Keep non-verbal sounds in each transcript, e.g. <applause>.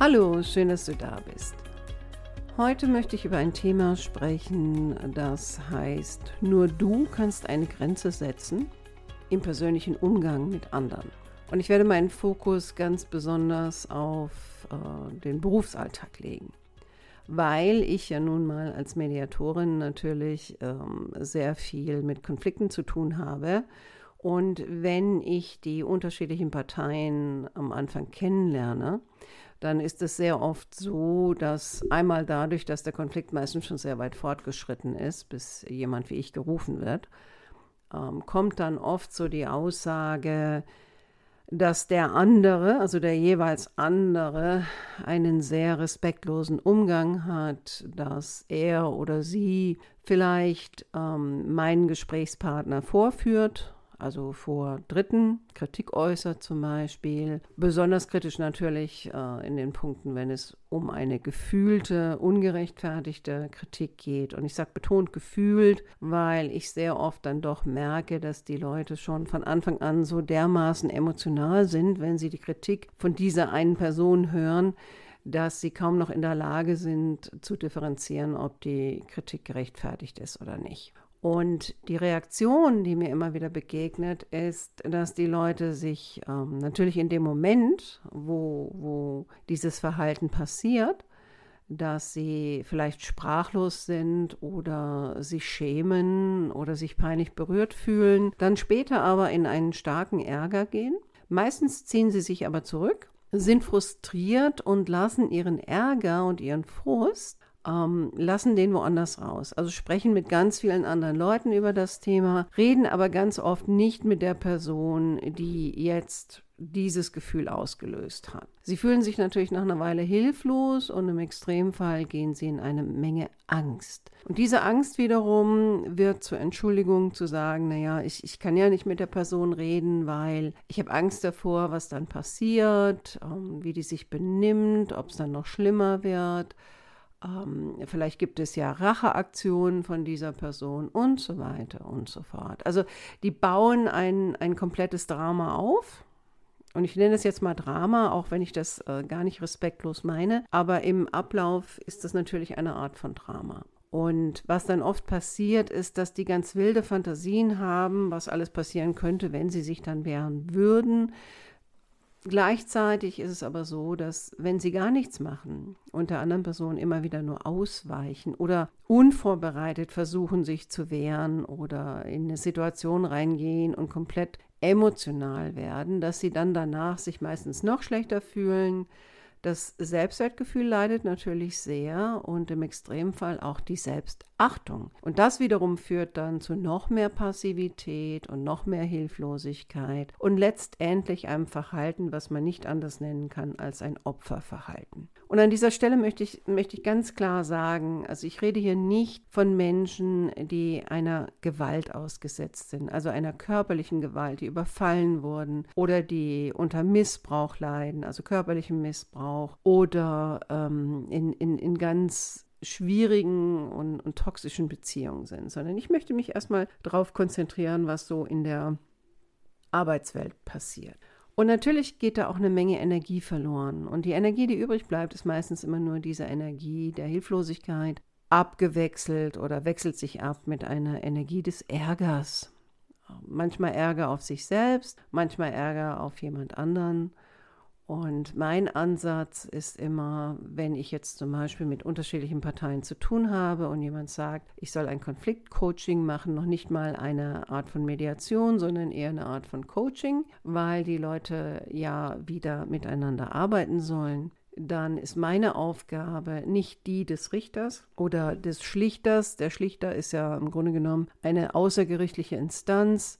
Hallo, schön, dass du da bist. Heute möchte ich über ein Thema sprechen, das heißt, nur du kannst eine Grenze setzen im persönlichen Umgang mit anderen. Und ich werde meinen Fokus ganz besonders auf äh, den Berufsalltag legen, weil ich ja nun mal als Mediatorin natürlich ähm, sehr viel mit Konflikten zu tun habe. Und wenn ich die unterschiedlichen Parteien am Anfang kennenlerne, dann ist es sehr oft so, dass einmal dadurch, dass der Konflikt meistens schon sehr weit fortgeschritten ist, bis jemand wie ich gerufen wird, ähm, kommt dann oft so die Aussage, dass der andere, also der jeweils andere, einen sehr respektlosen Umgang hat, dass er oder sie vielleicht ähm, meinen Gesprächspartner vorführt also vor Dritten Kritik äußert zum Beispiel. Besonders kritisch natürlich äh, in den Punkten, wenn es um eine gefühlte, ungerechtfertigte Kritik geht. Und ich sage betont gefühlt, weil ich sehr oft dann doch merke, dass die Leute schon von Anfang an so dermaßen emotional sind, wenn sie die Kritik von dieser einen Person hören, dass sie kaum noch in der Lage sind zu differenzieren, ob die Kritik gerechtfertigt ist oder nicht. Und die Reaktion, die mir immer wieder begegnet, ist, dass die Leute sich ähm, natürlich in dem Moment, wo, wo dieses Verhalten passiert, dass sie vielleicht sprachlos sind oder sich schämen oder sich peinlich berührt fühlen, dann später aber in einen starken Ärger gehen. Meistens ziehen sie sich aber zurück, sind frustriert und lassen ihren Ärger und ihren Frust ähm, lassen den woanders raus. Also sprechen mit ganz vielen anderen Leuten über das Thema, reden aber ganz oft nicht mit der Person, die jetzt dieses Gefühl ausgelöst hat. Sie fühlen sich natürlich nach einer Weile hilflos und im Extremfall gehen sie in eine Menge Angst. Und diese Angst wiederum wird zur Entschuldigung zu sagen, naja, ich, ich kann ja nicht mit der Person reden, weil ich habe Angst davor, was dann passiert, ähm, wie die sich benimmt, ob es dann noch schlimmer wird. Ähm, vielleicht gibt es ja Racheaktionen von dieser Person und so weiter und so fort. Also die bauen ein, ein komplettes Drama auf. Und ich nenne es jetzt mal Drama, auch wenn ich das äh, gar nicht respektlos meine. Aber im Ablauf ist das natürlich eine Art von Drama. Und was dann oft passiert, ist, dass die ganz wilde Fantasien haben, was alles passieren könnte, wenn sie sich dann wehren würden. Gleichzeitig ist es aber so, dass wenn sie gar nichts machen und der anderen Person immer wieder nur ausweichen oder unvorbereitet versuchen, sich zu wehren oder in eine Situation reingehen und komplett emotional werden, dass sie dann danach sich meistens noch schlechter fühlen, das Selbstwertgefühl leidet natürlich sehr und im Extremfall auch die Selbstachtung. Und das wiederum führt dann zu noch mehr Passivität und noch mehr Hilflosigkeit und letztendlich einem Verhalten, was man nicht anders nennen kann als ein Opferverhalten. Und an dieser Stelle möchte ich, möchte ich ganz klar sagen, also ich rede hier nicht von Menschen, die einer Gewalt ausgesetzt sind, also einer körperlichen Gewalt, die überfallen wurden oder die unter Missbrauch leiden, also körperlichen Missbrauch oder ähm, in, in, in ganz schwierigen und, und toxischen Beziehungen sind, sondern ich möchte mich erstmal darauf konzentrieren, was so in der Arbeitswelt passiert. Und natürlich geht da auch eine Menge Energie verloren. Und die Energie, die übrig bleibt, ist meistens immer nur diese Energie der Hilflosigkeit, abgewechselt oder wechselt sich ab mit einer Energie des Ärgers. Manchmal Ärger auf sich selbst, manchmal Ärger auf jemand anderen. Und mein Ansatz ist immer, wenn ich jetzt zum Beispiel mit unterschiedlichen Parteien zu tun habe und jemand sagt, ich soll ein Konfliktcoaching machen, noch nicht mal eine Art von Mediation, sondern eher eine Art von Coaching, weil die Leute ja wieder miteinander arbeiten sollen, dann ist meine Aufgabe nicht die des Richters oder des Schlichters. Der Schlichter ist ja im Grunde genommen eine außergerichtliche Instanz,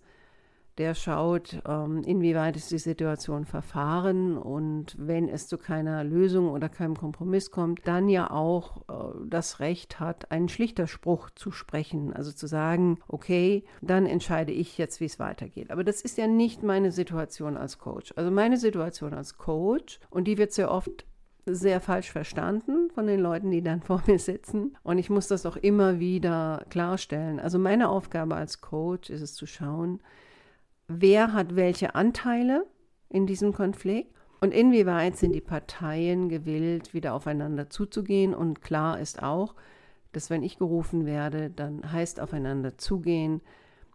der schaut, ähm, inwieweit ist die Situation verfahren und wenn es zu keiner Lösung oder keinem Kompromiss kommt, dann ja auch äh, das Recht hat, einen Schlichterspruch zu sprechen, also zu sagen, okay, dann entscheide ich jetzt, wie es weitergeht. Aber das ist ja nicht meine Situation als Coach. Also meine Situation als Coach, und die wird sehr oft sehr falsch verstanden von den Leuten, die dann <laughs> vor mir sitzen. Und ich muss das auch immer wieder klarstellen. Also meine Aufgabe als Coach ist es zu schauen, wer hat welche Anteile in diesem Konflikt und inwieweit sind die Parteien gewillt, wieder aufeinander zuzugehen. Und klar ist auch, dass wenn ich gerufen werde, dann heißt aufeinander zugehen.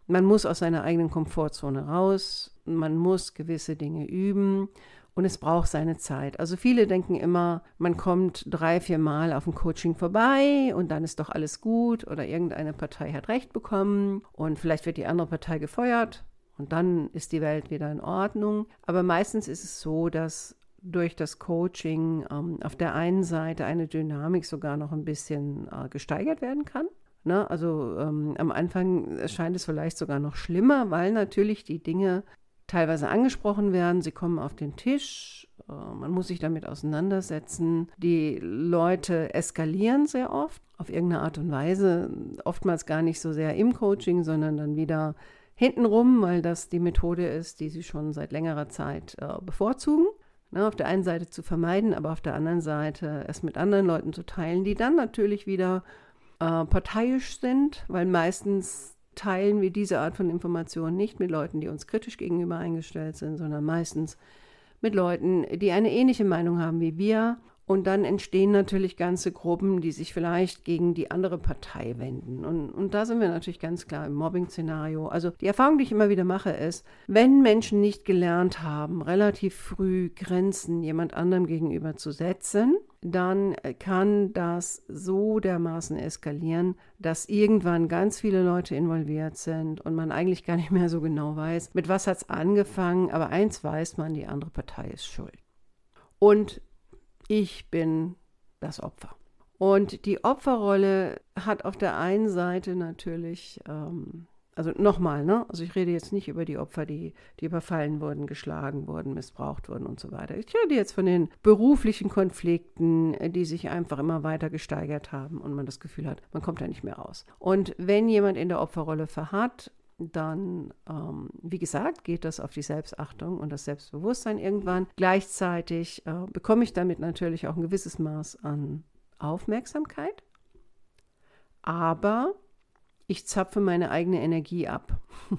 Man muss aus seiner eigenen Komfortzone raus, man muss gewisse Dinge üben und es braucht seine Zeit. Also viele denken immer, man kommt drei, vier Mal auf ein Coaching vorbei und dann ist doch alles gut oder irgendeine Partei hat Recht bekommen und vielleicht wird die andere Partei gefeuert und dann ist die Welt wieder in Ordnung. Aber meistens ist es so, dass durch das Coaching ähm, auf der einen Seite eine Dynamik sogar noch ein bisschen äh, gesteigert werden kann. Ne? Also ähm, am Anfang erscheint es vielleicht sogar noch schlimmer, weil natürlich die Dinge teilweise angesprochen werden, sie kommen auf den Tisch, äh, man muss sich damit auseinandersetzen. Die Leute eskalieren sehr oft auf irgendeine Art und Weise, oftmals gar nicht so sehr im Coaching, sondern dann wieder hintenrum, weil das die Methode ist, die sie schon seit längerer Zeit äh, bevorzugen. Ne, auf der einen Seite zu vermeiden, aber auf der anderen Seite es mit anderen Leuten zu teilen, die dann natürlich wieder äh, parteiisch sind, weil meistens teilen wir diese Art von Informationen nicht mit Leuten, die uns kritisch gegenüber eingestellt sind, sondern meistens mit Leuten, die eine ähnliche Meinung haben wie wir und dann entstehen natürlich ganze Gruppen, die sich vielleicht gegen die andere Partei wenden. Und, und da sind wir natürlich ganz klar im Mobbing-Szenario. Also die Erfahrung, die ich immer wieder mache, ist, wenn Menschen nicht gelernt haben, relativ früh Grenzen jemand anderem gegenüber zu setzen, dann kann das so dermaßen eskalieren, dass irgendwann ganz viele Leute involviert sind und man eigentlich gar nicht mehr so genau weiß, mit was hat es angefangen, aber eins weiß man, die andere Partei ist schuld. Und ich bin das Opfer. Und die Opferrolle hat auf der einen Seite natürlich, ähm, also nochmal, ne? Also ich rede jetzt nicht über die Opfer, die, die überfallen wurden, geschlagen wurden, missbraucht wurden und so weiter. Ich rede jetzt von den beruflichen Konflikten, die sich einfach immer weiter gesteigert haben und man das Gefühl hat, man kommt da nicht mehr raus. Und wenn jemand in der Opferrolle verharrt, dann, ähm, wie gesagt, geht das auf die Selbstachtung und das Selbstbewusstsein irgendwann. Gleichzeitig äh, bekomme ich damit natürlich auch ein gewisses Maß an Aufmerksamkeit, aber ich zapfe meine eigene Energie ab, <laughs>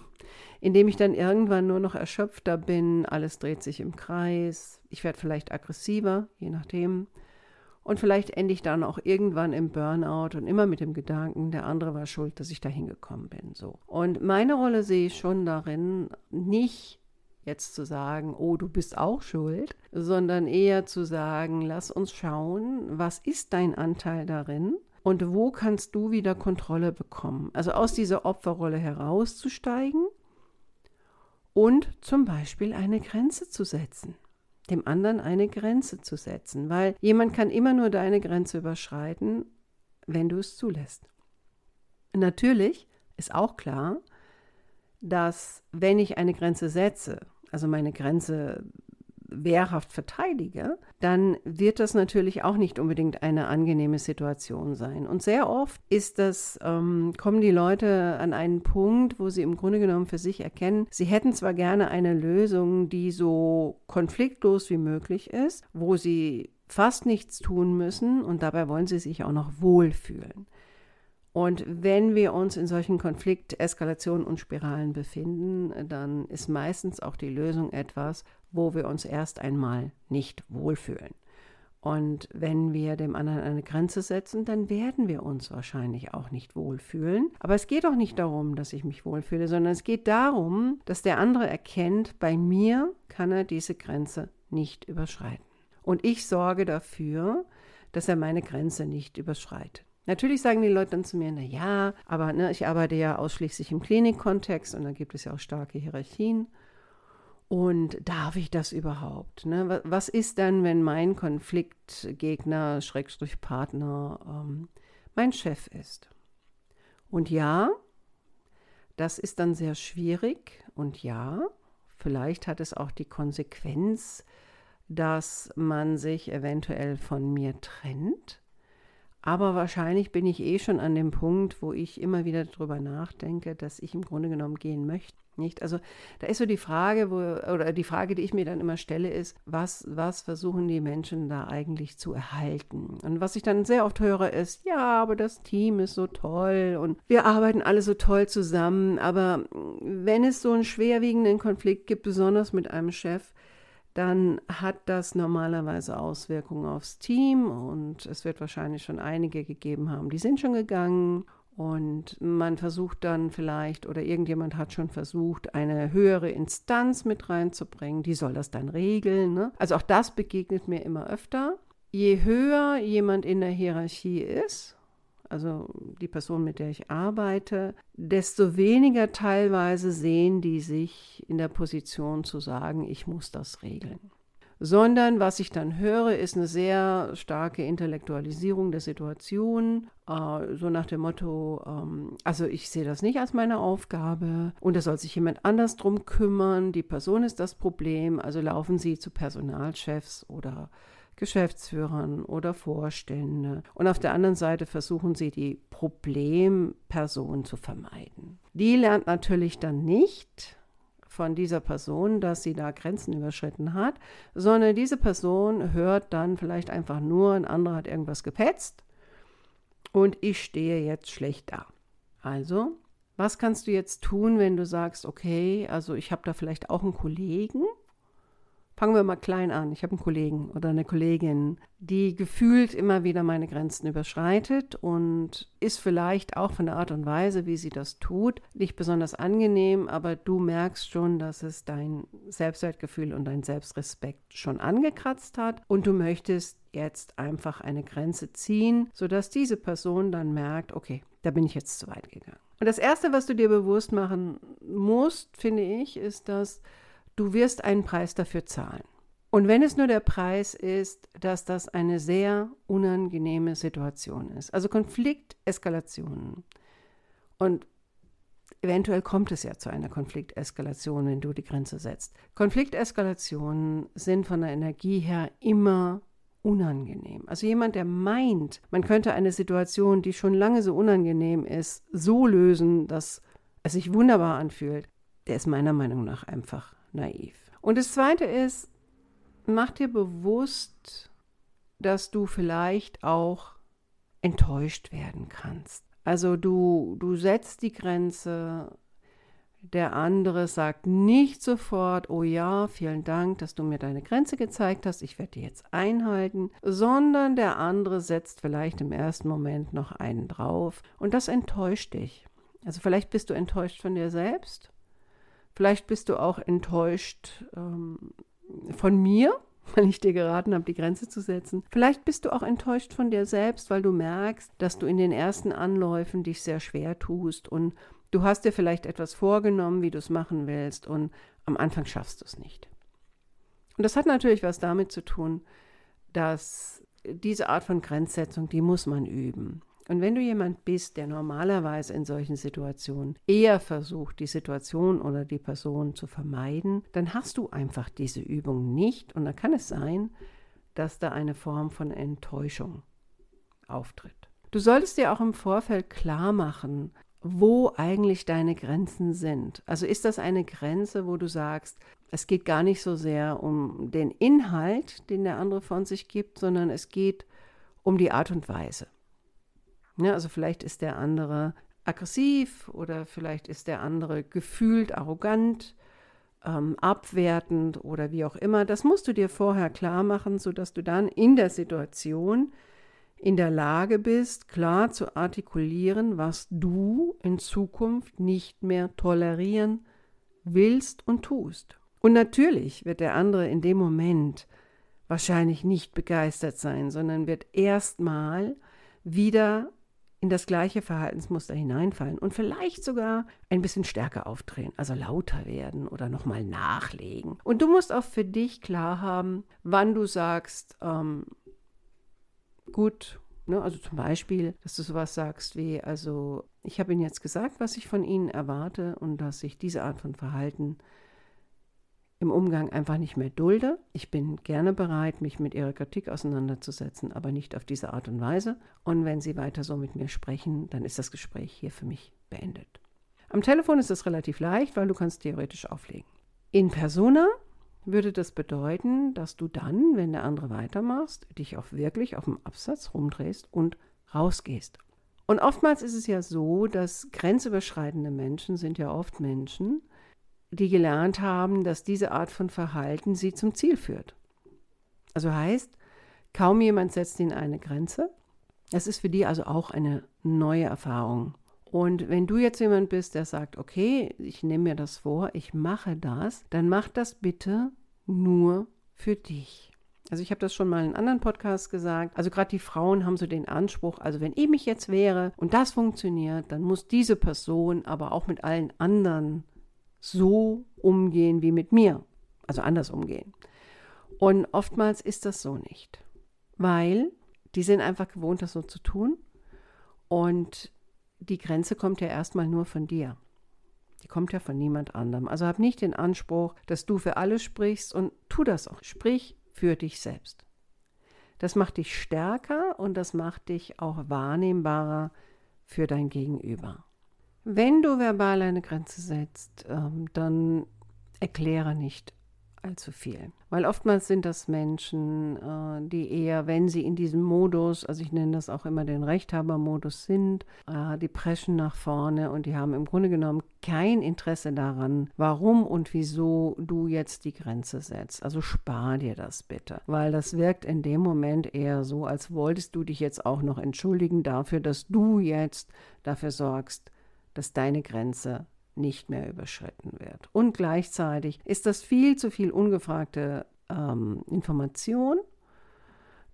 indem ich dann irgendwann nur noch erschöpfter bin, alles dreht sich im Kreis, ich werde vielleicht aggressiver, je nachdem. Und vielleicht ende ich dann auch irgendwann im Burnout und immer mit dem Gedanken, der andere war schuld, dass ich da hingekommen bin. So. Und meine Rolle sehe ich schon darin, nicht jetzt zu sagen, oh, du bist auch schuld, sondern eher zu sagen, lass uns schauen, was ist dein Anteil darin und wo kannst du wieder Kontrolle bekommen. Also aus dieser Opferrolle herauszusteigen und zum Beispiel eine Grenze zu setzen dem anderen eine Grenze zu setzen, weil jemand kann immer nur deine Grenze überschreiten, wenn du es zulässt. Natürlich ist auch klar, dass wenn ich eine Grenze setze, also meine Grenze wehrhaft verteidige, dann wird das natürlich auch nicht unbedingt eine angenehme Situation sein. Und sehr oft ist das, ähm, kommen die Leute an einen Punkt, wo sie im Grunde genommen für sich erkennen, sie hätten zwar gerne eine Lösung, die so konfliktlos wie möglich ist, wo sie fast nichts tun müssen und dabei wollen sie sich auch noch wohlfühlen. Und wenn wir uns in solchen Konflikteskalationen und Spiralen befinden, dann ist meistens auch die Lösung etwas, wo wir uns erst einmal nicht wohlfühlen. Und wenn wir dem anderen eine Grenze setzen, dann werden wir uns wahrscheinlich auch nicht wohlfühlen. Aber es geht auch nicht darum, dass ich mich wohlfühle, sondern es geht darum, dass der andere erkennt, bei mir kann er diese Grenze nicht überschreiten. Und ich sorge dafür, dass er meine Grenze nicht überschreitet. Natürlich sagen die Leute dann zu mir, na ja, aber ne, ich arbeite ja ausschließlich im Klinikkontext und da gibt es ja auch starke Hierarchien. Und darf ich das überhaupt? Ne? Was ist dann, wenn mein Konfliktgegner, Schrägstrich Partner, ähm, mein Chef ist? Und ja, Das ist dann sehr schwierig und ja, vielleicht hat es auch die Konsequenz, dass man sich eventuell von mir trennt. Aber wahrscheinlich bin ich eh schon an dem Punkt, wo ich immer wieder darüber nachdenke, dass ich im Grunde genommen gehen möchte. Nicht? Also da ist so die Frage, wo, oder die Frage, die ich mir dann immer stelle, ist, was, was versuchen die Menschen da eigentlich zu erhalten? Und was ich dann sehr oft höre, ist, ja, aber das Team ist so toll und wir arbeiten alle so toll zusammen. Aber wenn es so einen schwerwiegenden Konflikt gibt, besonders mit einem Chef, dann hat das normalerweise Auswirkungen aufs Team und es wird wahrscheinlich schon einige gegeben haben, die sind schon gegangen und man versucht dann vielleicht oder irgendjemand hat schon versucht, eine höhere Instanz mit reinzubringen, die soll das dann regeln. Ne? Also auch das begegnet mir immer öfter. Je höher jemand in der Hierarchie ist, also die Person, mit der ich arbeite, desto weniger teilweise sehen die sich in der Position zu sagen, ich muss das regeln. Sondern was ich dann höre, ist eine sehr starke Intellektualisierung der Situation, äh, so nach dem Motto, ähm, also ich sehe das nicht als meine Aufgabe und da soll sich jemand anders drum kümmern, die Person ist das Problem, also laufen Sie zu Personalchefs oder Geschäftsführern oder Vorstände. Und auf der anderen Seite versuchen sie, die Problemperson zu vermeiden. Die lernt natürlich dann nicht von dieser Person, dass sie da Grenzen überschritten hat, sondern diese Person hört dann vielleicht einfach nur, ein anderer hat irgendwas gepetzt und ich stehe jetzt schlecht da. Also, was kannst du jetzt tun, wenn du sagst, okay, also ich habe da vielleicht auch einen Kollegen, Fangen wir mal klein an. Ich habe einen Kollegen oder eine Kollegin, die gefühlt immer wieder meine Grenzen überschreitet und ist vielleicht auch von der Art und Weise, wie sie das tut, nicht besonders angenehm, aber du merkst schon, dass es dein Selbstwertgefühl und dein Selbstrespekt schon angekratzt hat und du möchtest jetzt einfach eine Grenze ziehen, sodass diese Person dann merkt, okay, da bin ich jetzt zu weit gegangen. Und das Erste, was du dir bewusst machen musst, finde ich, ist, dass Du wirst einen Preis dafür zahlen. Und wenn es nur der Preis ist, dass das eine sehr unangenehme Situation ist, also Konflikteskalationen. Und eventuell kommt es ja zu einer Konflikteskalation, wenn du die Grenze setzt. Konflikteskalationen sind von der Energie her immer unangenehm. Also jemand, der meint, man könnte eine Situation, die schon lange so unangenehm ist, so lösen, dass es sich wunderbar anfühlt, der ist meiner Meinung nach einfach naiv. Und das Zweite ist, mach dir bewusst, dass du vielleicht auch enttäuscht werden kannst. Also du, du setzt die Grenze, der andere sagt nicht sofort, oh ja, vielen Dank, dass du mir deine Grenze gezeigt hast, ich werde die jetzt einhalten, sondern der andere setzt vielleicht im ersten Moment noch einen drauf und das enttäuscht dich. Also vielleicht bist du enttäuscht von dir selbst Vielleicht bist du auch enttäuscht ähm, von mir, <laughs> weil ich dir geraten habe, die Grenze zu setzen. Vielleicht bist du auch enttäuscht von dir selbst, weil du merkst, dass du in den ersten Anläufen dich sehr schwer tust und du hast dir vielleicht etwas vorgenommen, wie du es machen willst und am Anfang schaffst du es nicht. Und das hat natürlich was damit zu tun, dass diese Art von Grenzsetzung, die muss man üben. Und wenn du jemand bist, der normalerweise in solchen Situationen eher versucht, die Situation oder die Person zu vermeiden, dann hast du einfach diese Übung nicht und dann kann es sein, dass da eine Form von Enttäuschung auftritt. Du solltest dir auch im Vorfeld klar machen, wo eigentlich deine Grenzen sind. Also ist das eine Grenze, wo du sagst, es geht gar nicht so sehr um den Inhalt, den der andere von sich gibt, sondern es geht um die Art und Weise. Ja, also vielleicht ist der andere aggressiv oder vielleicht ist der andere gefühlt arrogant, ähm, abwertend oder wie auch immer. Das musst du dir vorher klar machen, sodass du dann in der Situation in der Lage bist, klar zu artikulieren, was du in Zukunft nicht mehr tolerieren willst und tust. Und natürlich wird der andere in dem Moment wahrscheinlich nicht begeistert sein, sondern wird erstmal wieder in das gleiche Verhaltensmuster hineinfallen und vielleicht sogar ein bisschen stärker aufdrehen, also lauter werden oder nochmal nachlegen. Und du musst auch für dich klar haben, wann du sagst, ähm, gut, Ne? Also zum Beispiel, dass du sowas sagst wie, also ich habe Ihnen jetzt gesagt, was ich von Ihnen erwarte und dass ich diese Art von Verhalten im Umgang einfach nicht mehr dulde. Ich bin gerne bereit, mich mit Ihrer Kritik auseinanderzusetzen, aber nicht auf diese Art und Weise. Und wenn Sie weiter so mit mir sprechen, dann ist das Gespräch hier für mich beendet. Am Telefon ist es relativ leicht, weil du kannst theoretisch auflegen. In Persona würde das bedeuten, dass du dann, wenn der andere weitermachst, dich auch wirklich auf dem Absatz rumdrehst und rausgehst. Und oftmals ist es ja so, dass grenzüberschreitende Menschen sind ja oft Menschen, die gelernt haben, dass diese Art von Verhalten sie zum Ziel führt. Also heißt, kaum jemand setzt ihnen eine Grenze. Es ist für die also auch eine neue Erfahrung. Und wenn du jetzt jemand bist, der sagt, okay, ich nehme mir das vor, ich mache das, dann mach das bitte nur für dich. Also ich habe das schon mal in anderen Podcasts gesagt. Also gerade die Frauen haben so den Anspruch, also wenn ich mich jetzt wäre und das funktioniert, dann muss diese Person aber auch mit allen anderen so umgehen wie mit mir. Also anders umgehen. Und oftmals ist das so nicht, weil die sind einfach gewohnt, das so zu tun. Und die Grenze kommt ja erstmal nur von dir. Die kommt ja von niemand anderem. Also hab nicht den Anspruch, dass du für alle sprichst und tu das auch. Sprich für dich selbst. Das macht dich stärker und das macht dich auch wahrnehmbarer für dein Gegenüber. Wenn du verbal eine Grenze setzt, ähm, dann erkläre nicht allzu viel. Weil oftmals sind das Menschen, äh, die eher, wenn sie in diesem Modus, also ich nenne das auch immer den Rechthabermodus sind, äh, die preschen nach vorne und die haben im Grunde genommen kein Interesse daran, warum und wieso du jetzt die Grenze setzt. Also spar dir das bitte, weil das wirkt in dem Moment eher so, als wolltest du dich jetzt auch noch entschuldigen dafür, dass du jetzt dafür sorgst, dass deine Grenze nicht mehr überschritten wird. Und gleichzeitig ist das viel zu viel ungefragte ähm, Information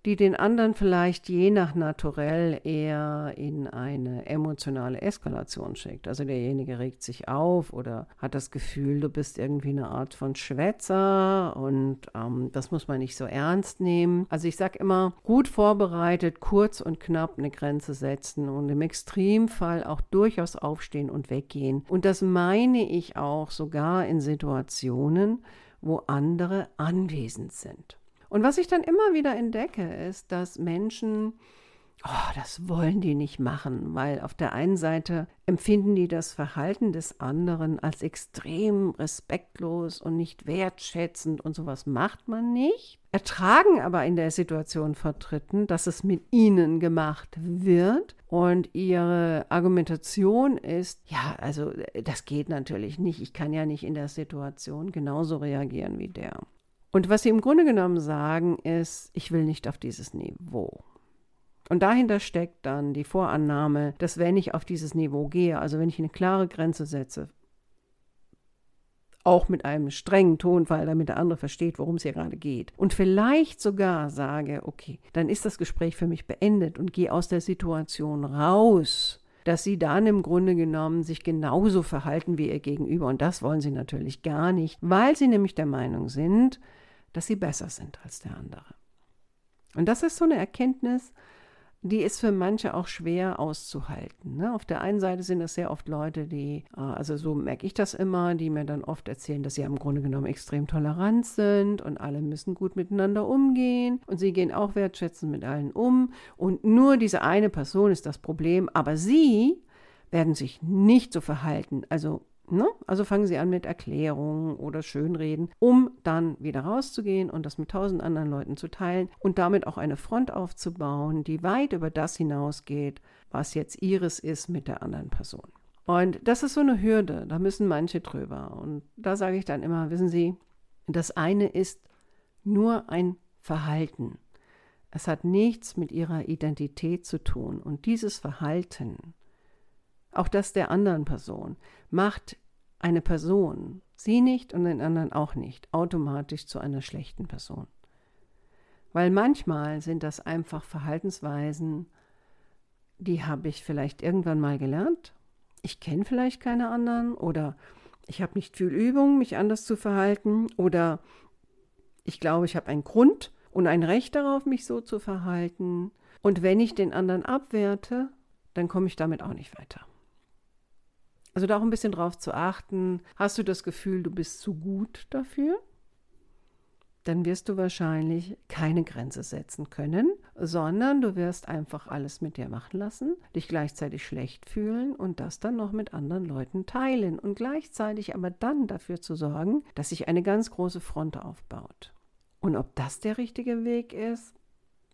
die den anderen vielleicht je nach Naturell eher in eine emotionale Eskalation schickt. Also derjenige regt sich auf oder hat das Gefühl, du bist irgendwie eine Art von Schwätzer und ähm, das muss man nicht so ernst nehmen. Also ich sage immer, gut vorbereitet, kurz und knapp eine Grenze setzen und im Extremfall auch durchaus aufstehen und weggehen. Und das meine ich auch sogar in Situationen, wo andere anwesend sind. Und was ich dann immer wieder entdecke, ist, dass Menschen, oh, das wollen die nicht machen, weil auf der einen Seite empfinden die das Verhalten des anderen als extrem respektlos und nicht wertschätzend und sowas macht man nicht, ertragen aber in der Situation vertreten, dass es mit ihnen gemacht wird und ihre Argumentation ist, ja, also das geht natürlich nicht, ich kann ja nicht in der Situation genauso reagieren wie der. Und was sie im Grunde genommen sagen, ist, ich will nicht auf dieses Niveau. Und dahinter steckt dann die Vorannahme, dass wenn ich auf dieses Niveau gehe, also wenn ich eine klare Grenze setze, auch mit einem strengen Tonfall, damit der andere versteht, worum es hier gerade geht. Und vielleicht sogar sage, okay, dann ist das Gespräch für mich beendet und gehe aus der Situation raus, dass sie dann im Grunde genommen sich genauso verhalten wie ihr Gegenüber. Und das wollen sie natürlich gar nicht, weil sie nämlich der Meinung sind, dass sie besser sind als der andere. Und das ist so eine Erkenntnis, die ist für manche auch schwer auszuhalten. Ne? Auf der einen Seite sind das sehr oft Leute, die, äh, also so merke ich das immer, die mir dann oft erzählen, dass sie im Grunde genommen extrem tolerant sind und alle müssen gut miteinander umgehen und sie gehen auch wertschätzend mit allen um und nur diese eine Person ist das Problem, aber sie werden sich nicht so verhalten. Also Ne? Also fangen Sie an mit Erklärungen oder Schönreden, um dann wieder rauszugehen und das mit tausend anderen Leuten zu teilen und damit auch eine Front aufzubauen, die weit über das hinausgeht, was jetzt Ihres ist mit der anderen Person. Und das ist so eine Hürde, da müssen manche drüber. Und da sage ich dann immer, wissen Sie, das eine ist nur ein Verhalten. Es hat nichts mit Ihrer Identität zu tun. Und dieses Verhalten, auch das der anderen Person, macht eine Person, sie nicht und den anderen auch nicht, automatisch zu einer schlechten Person. Weil manchmal sind das einfach Verhaltensweisen, die habe ich vielleicht irgendwann mal gelernt. Ich kenne vielleicht keine anderen oder ich habe nicht viel Übung, mich anders zu verhalten oder ich glaube, ich habe einen Grund und ein Recht darauf, mich so zu verhalten Und wenn ich den anderen abwerte, dann komme ich damit auch nicht weiter. Also da auch ein bisschen drauf zu achten, hast du das Gefühl, du bist zu gut dafür? Dann wirst du wahrscheinlich keine Grenze setzen können, sondern du wirst einfach alles mit dir machen lassen, dich gleichzeitig schlecht fühlen und das dann noch mit anderen Leuten teilen und gleichzeitig aber dann dafür zu sorgen, dass sich eine ganz große Front aufbaut. Und ob das der richtige Weg ist,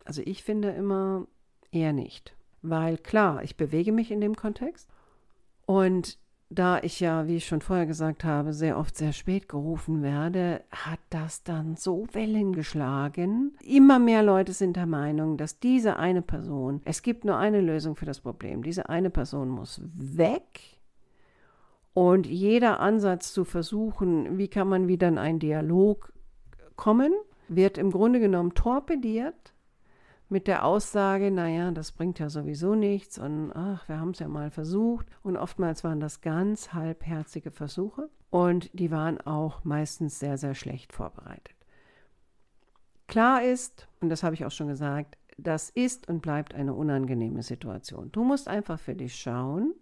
also ich finde immer eher nicht. Weil klar, ich bewege mich in dem Kontext und da ich ja, wie ich schon vorher gesagt habe, sehr oft sehr spät gerufen werde, hat das dann so Wellen geschlagen. Immer mehr Leute sind der Meinung, dass diese eine Person, es gibt nur eine Lösung für das Problem, diese eine Person muss weg. Und jeder Ansatz zu versuchen, wie kann man wieder in einen Dialog kommen, wird im Grunde genommen torpediert mit der Aussage, naja, das bringt ja sowieso nichts und ach, wir haben es ja mal versucht. Und oftmals waren das ganz halbherzige Versuche und die waren auch meistens sehr, sehr schlecht vorbereitet. Klar ist, und das habe ich auch schon gesagt, das ist und bleibt eine unangenehme Situation. Du musst einfach für dich schauen,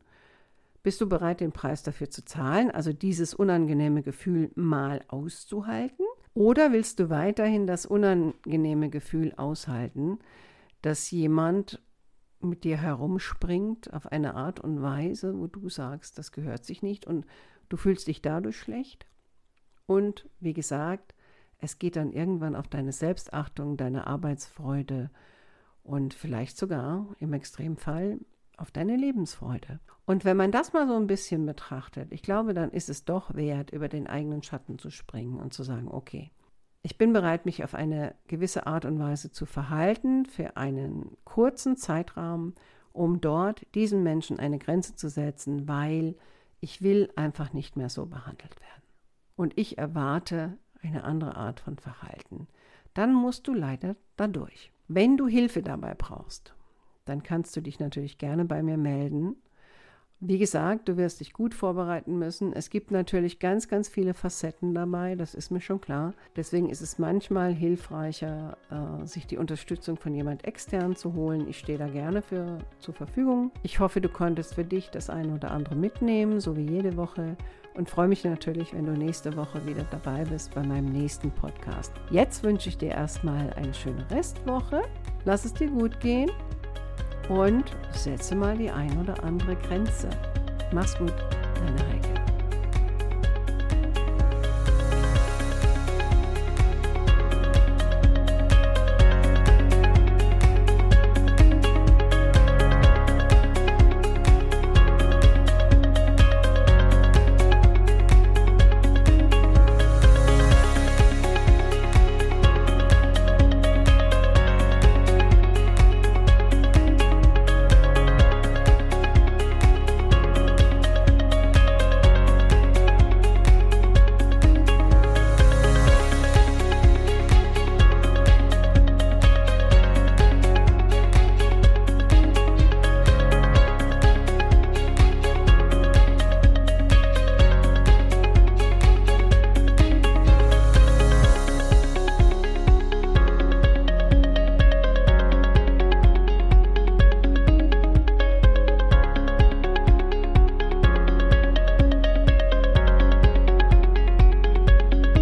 bist du bereit, den Preis dafür zu zahlen, also dieses unangenehme Gefühl mal auszuhalten? Oder willst du weiterhin das unangenehme Gefühl aushalten, dass jemand mit dir herumspringt auf eine Art und Weise, wo du sagst, das gehört sich nicht und du fühlst dich dadurch schlecht? Und wie gesagt, es geht dann irgendwann auf deine Selbstachtung, deine Arbeitsfreude und vielleicht sogar im Extremfall auf deine Lebensfreude. Und wenn man das mal so ein bisschen betrachtet, ich glaube, dann ist es doch wert, über den eigenen Schatten zu springen und zu sagen, okay, ich bin bereit, mich auf eine gewisse Art und Weise zu verhalten für einen kurzen Zeitraum, um dort diesen Menschen eine Grenze zu setzen, weil ich will einfach nicht mehr so behandelt werden. Und ich erwarte eine andere Art von Verhalten. Dann musst du leider dadurch. Wenn du Hilfe dabei brauchst, dann kannst du dich natürlich gerne bei mir melden. Wie gesagt, du wirst dich gut vorbereiten müssen. Es gibt natürlich ganz, ganz viele Facetten dabei, das ist mir schon klar. Deswegen ist es manchmal hilfreicher, äh, sich die Unterstützung von jemand extern zu holen. Ich stehe da gerne für zur Verfügung. Ich hoffe, du konntest für dich das eine oder andere mitnehmen, so wie jede Woche. Und freue mich natürlich, wenn du nächste Woche wieder dabei bist bei meinem nächsten Podcast. Jetzt wünsche ich dir erstmal eine schöne Restwoche. Lass es dir gut gehen und setze mal die ein oder andere Grenze. Mach's gut, deine Heike.